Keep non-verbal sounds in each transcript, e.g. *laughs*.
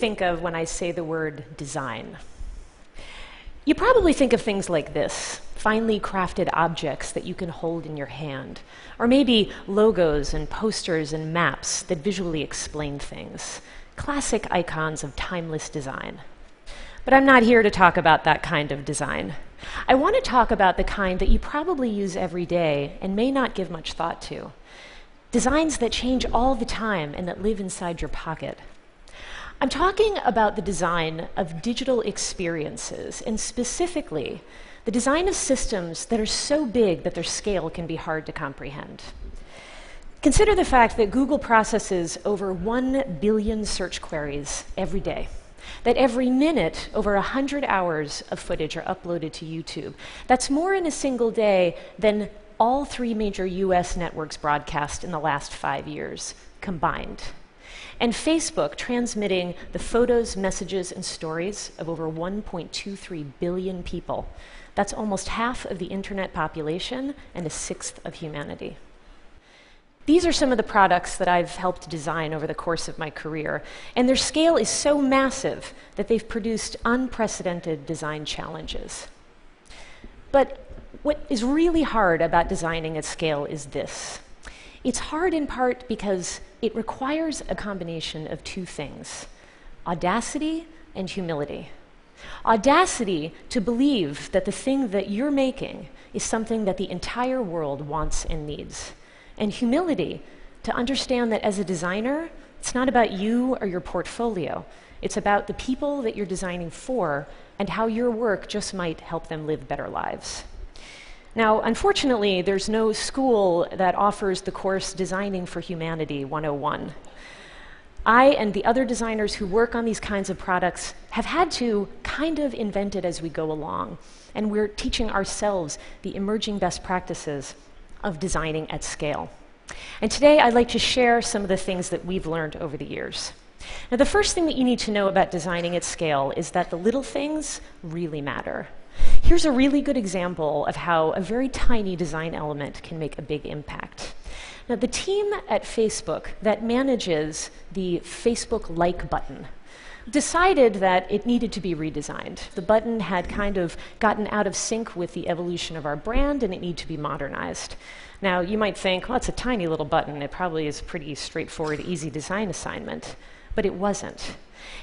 think of when I say the word design? You probably think of things like this finely crafted objects that you can hold in your hand, or maybe logos and posters and maps that visually explain things. Classic icons of timeless design. But I'm not here to talk about that kind of design. I want to talk about the kind that you probably use every day and may not give much thought to. Designs that change all the time and that live inside your pocket. I'm talking about the design of digital experiences, and specifically, the design of systems that are so big that their scale can be hard to comprehend. Consider the fact that Google processes over 1 billion search queries every day, that every minute, over 100 hours of footage are uploaded to YouTube. That's more in a single day than all three major US networks broadcast in the last five years combined and Facebook transmitting the photos, messages, and stories of over 1.23 billion people. That's almost half of the internet population and a sixth of humanity. These are some of the products that I've helped design over the course of my career, and their scale is so massive that they've produced unprecedented design challenges. But what is really hard about designing at scale is this it's hard in part because it requires a combination of two things audacity and humility. Audacity to believe that the thing that you're making is something that the entire world wants and needs. And humility to understand that as a designer, it's not about you or your portfolio. It's about the people that you're designing for and how your work just might help them live better lives. Now, unfortunately, there's no school that offers the course Designing for Humanity 101. I and the other designers who work on these kinds of products have had to kind of invent it as we go along. And we're teaching ourselves the emerging best practices of designing at scale. And today I'd like to share some of the things that we've learned over the years. Now, the first thing that you need to know about designing at scale is that the little things really matter. Here's a really good example of how a very tiny design element can make a big impact. Now, the team at Facebook that manages the Facebook like button decided that it needed to be redesigned. The button had kind of gotten out of sync with the evolution of our brand and it needed to be modernized. Now, you might think, well, it's a tiny little button. It probably is a pretty straightforward, easy design assignment. But it wasn't.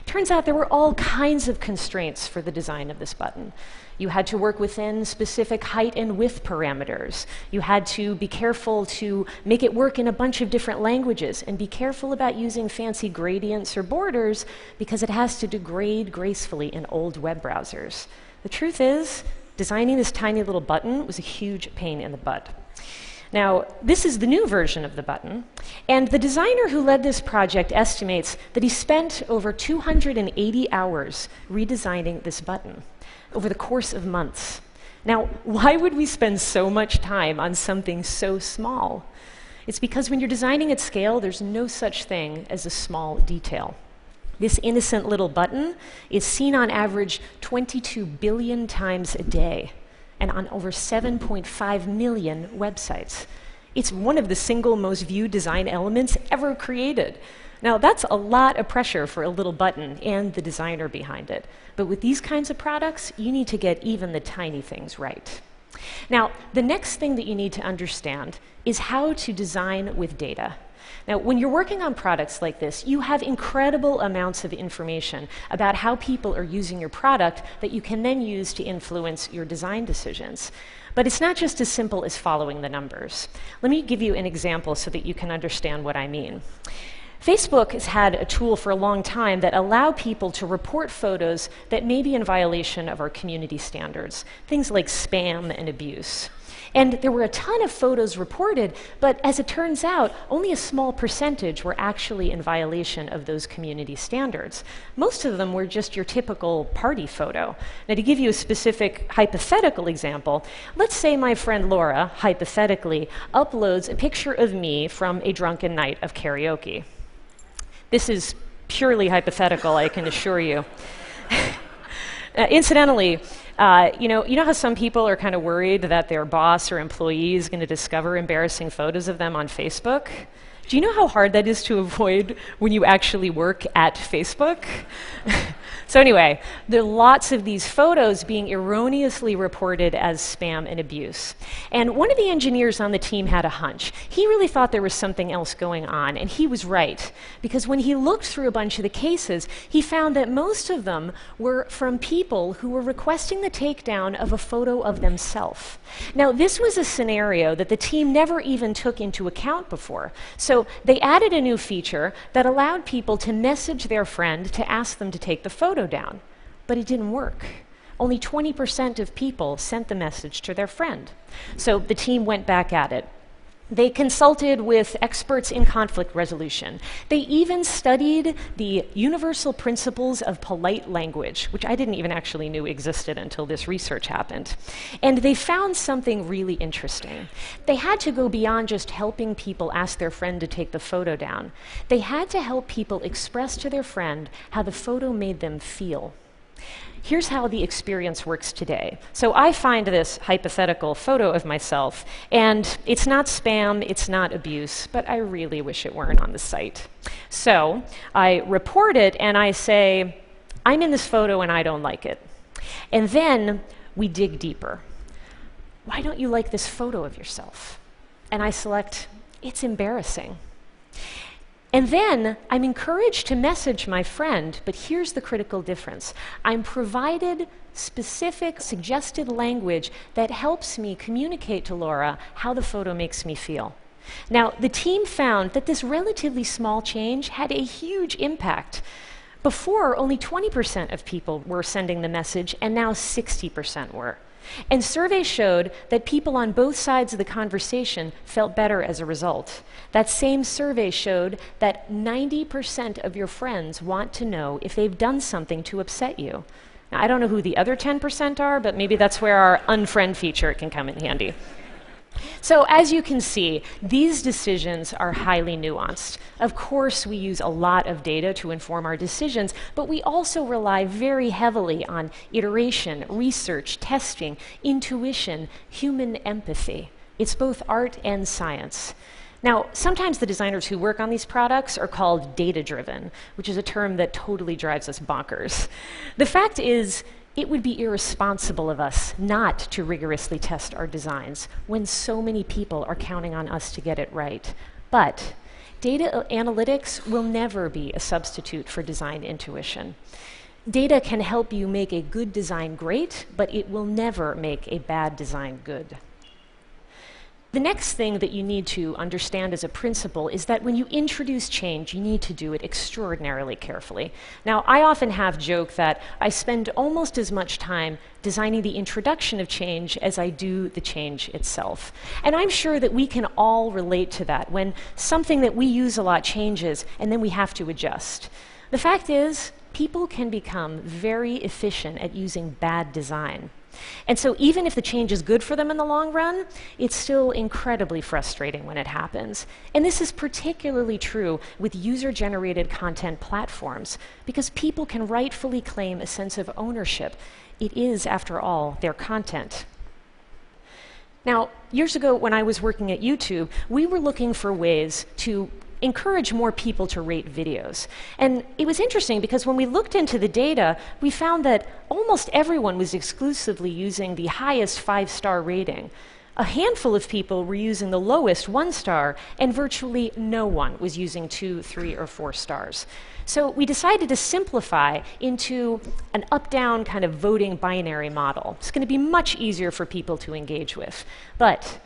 Turns out there were all kinds of constraints for the design of this button. You had to work within specific height and width parameters. You had to be careful to make it work in a bunch of different languages and be careful about using fancy gradients or borders because it has to degrade gracefully in old web browsers. The truth is, designing this tiny little button was a huge pain in the butt. Now, this is the new version of the button, and the designer who led this project estimates that he spent over 280 hours redesigning this button over the course of months. Now, why would we spend so much time on something so small? It's because when you're designing at scale, there's no such thing as a small detail. This innocent little button is seen on average 22 billion times a day and on over 7.5 million websites. It's one of the single most viewed design elements ever created. Now, that's a lot of pressure for a little button and the designer behind it. But with these kinds of products, you need to get even the tiny things right. Now, the next thing that you need to understand is how to design with data. Now, when you're working on products like this, you have incredible amounts of information about how people are using your product that you can then use to influence your design decisions. But it's not just as simple as following the numbers. Let me give you an example so that you can understand what I mean. Facebook has had a tool for a long time that allow people to report photos that may be in violation of our community standards, things like spam and abuse. And there were a ton of photos reported, but as it turns out, only a small percentage were actually in violation of those community standards. Most of them were just your typical party photo. Now, to give you a specific hypothetical example, let's say my friend Laura, hypothetically, uploads a picture of me from a drunken night of karaoke. This is purely hypothetical, I can assure you. *laughs* uh, incidentally, uh, you know, you know how some people are kind of worried that their boss or employee is going to discover embarrassing photos of them on Facebook? Do you know how hard that is to avoid when you actually work at Facebook? *laughs* so, anyway, there are lots of these photos being erroneously reported as spam and abuse. And one of the engineers on the team had a hunch. He really thought there was something else going on, and he was right. Because when he looked through a bunch of the cases, he found that most of them were from people who were requesting the takedown of a photo of themselves. Now, this was a scenario that the team never even took into account before. So, they added a new feature that allowed people to message their friend to ask them to take the photo down. But it didn't work. Only 20% of people sent the message to their friend. So the team went back at it. They consulted with experts in conflict resolution. They even studied the universal principles of polite language, which I didn't even actually knew existed until this research happened. And they found something really interesting. They had to go beyond just helping people ask their friend to take the photo down. They had to help people express to their friend how the photo made them feel. Here's how the experience works today. So I find this hypothetical photo of myself, and it's not spam, it's not abuse, but I really wish it weren't on the site. So I report it and I say, I'm in this photo and I don't like it. And then we dig deeper. Why don't you like this photo of yourself? And I select, it's embarrassing. And then I'm encouraged to message my friend, but here's the critical difference. I'm provided specific, suggested language that helps me communicate to Laura how the photo makes me feel. Now, the team found that this relatively small change had a huge impact. Before, only 20% of people were sending the message, and now 60% were. And surveys showed that people on both sides of the conversation felt better as a result. That same survey showed that 90% of your friends want to know if they've done something to upset you. Now, I don't know who the other 10% are, but maybe that's where our unfriend feature can come in handy. So, as you can see, these decisions are highly nuanced. Of course, we use a lot of data to inform our decisions, but we also rely very heavily on iteration, research, testing, intuition, human empathy. It's both art and science. Now, sometimes the designers who work on these products are called data driven, which is a term that totally drives us bonkers. The fact is, it would be irresponsible of us not to rigorously test our designs when so many people are counting on us to get it right. But data analytics will never be a substitute for design intuition. Data can help you make a good design great, but it will never make a bad design good. The next thing that you need to understand as a principle is that when you introduce change, you need to do it extraordinarily carefully. Now, I often have joke that I spend almost as much time designing the introduction of change as I do the change itself. And I'm sure that we can all relate to that when something that we use a lot changes and then we have to adjust. The fact is, people can become very efficient at using bad design. And so, even if the change is good for them in the long run, it's still incredibly frustrating when it happens. And this is particularly true with user generated content platforms, because people can rightfully claim a sense of ownership. It is, after all, their content. Now, years ago when I was working at YouTube, we were looking for ways to encourage more people to rate videos. And it was interesting because when we looked into the data, we found that almost everyone was exclusively using the highest five star rating. A handful of people were using the lowest one star, and virtually no one was using two, three, or four stars. So we decided to simplify into an up down kind of voting binary model. It's going to be much easier for people to engage with. But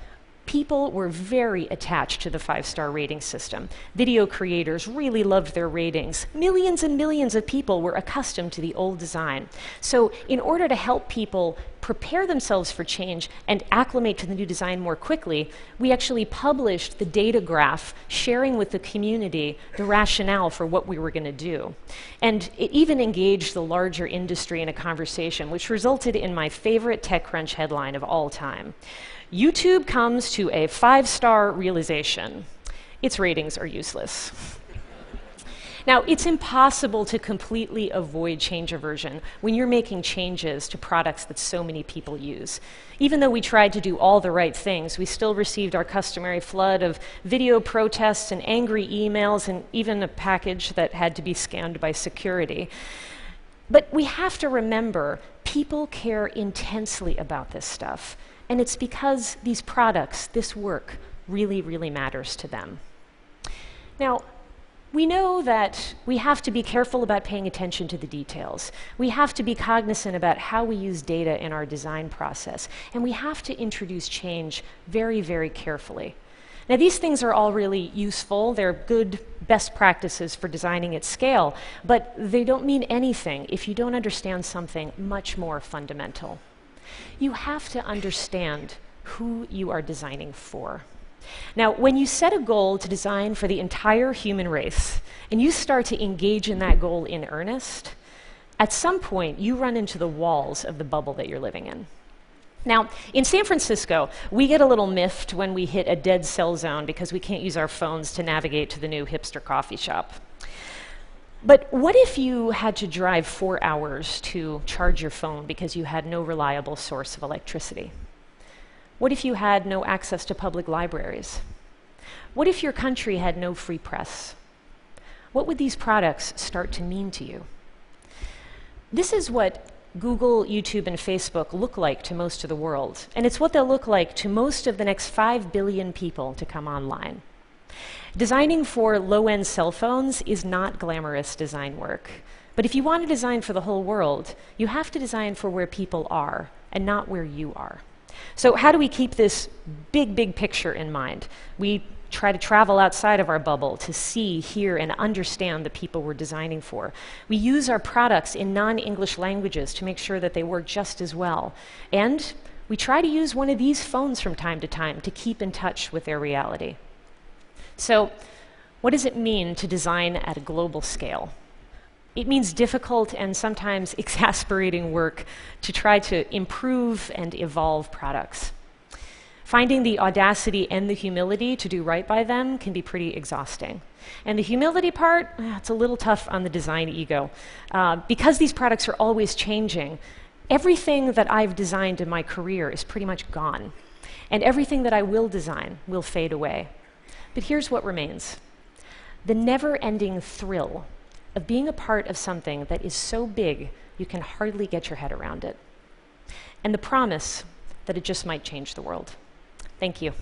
people were very attached to the five star rating system. Video creators really loved their ratings. Millions and millions of people were accustomed to the old design. So, in order to help people prepare themselves for change and acclimate to the new design more quickly, we actually published the data graph, sharing with the community the rationale for what we were going to do. And it even engaged the larger industry in a conversation, which resulted in my favorite TechCrunch headline of all time. YouTube comes to a five star realization its ratings are useless. Now, it's impossible to completely avoid change aversion when you're making changes to products that so many people use. Even though we tried to do all the right things, we still received our customary flood of video protests and angry emails, and even a package that had to be scanned by security. But we have to remember people care intensely about this stuff, and it's because these products, this work, really, really matters to them. Now, we know that we have to be careful about paying attention to the details. We have to be cognizant about how we use data in our design process. And we have to introduce change very, very carefully. Now, these things are all really useful. They're good best practices for designing at scale, but they don't mean anything if you don't understand something much more fundamental. You have to understand who you are designing for. Now, when you set a goal to design for the entire human race, and you start to engage in that goal in earnest, at some point you run into the walls of the bubble that you're living in. Now, in San Francisco, we get a little miffed when we hit a dead cell zone because we can't use our phones to navigate to the new hipster coffee shop. But what if you had to drive four hours to charge your phone because you had no reliable source of electricity? What if you had no access to public libraries? What if your country had no free press? What would these products start to mean to you? This is what Google, YouTube, and Facebook look like to most of the world, and it's what they'll look like to most of the next 5 billion people to come online. Designing for low end cell phones is not glamorous design work. But if you want to design for the whole world, you have to design for where people are and not where you are. So, how do we keep this big, big picture in mind? We try to travel outside of our bubble to see, hear, and understand the people we're designing for. We use our products in non English languages to make sure that they work just as well. And we try to use one of these phones from time to time to keep in touch with their reality. So, what does it mean to design at a global scale? It means difficult and sometimes *laughs* exasperating work to try to improve and evolve products. Finding the audacity and the humility to do right by them can be pretty exhausting. And the humility part, eh, it's a little tough on the design ego. Uh, because these products are always changing, everything that I've designed in my career is pretty much gone. And everything that I will design will fade away. But here's what remains the never ending thrill of being a part of something that is so big you can hardly get your head around it. And the promise that it just might change the world. Thank you.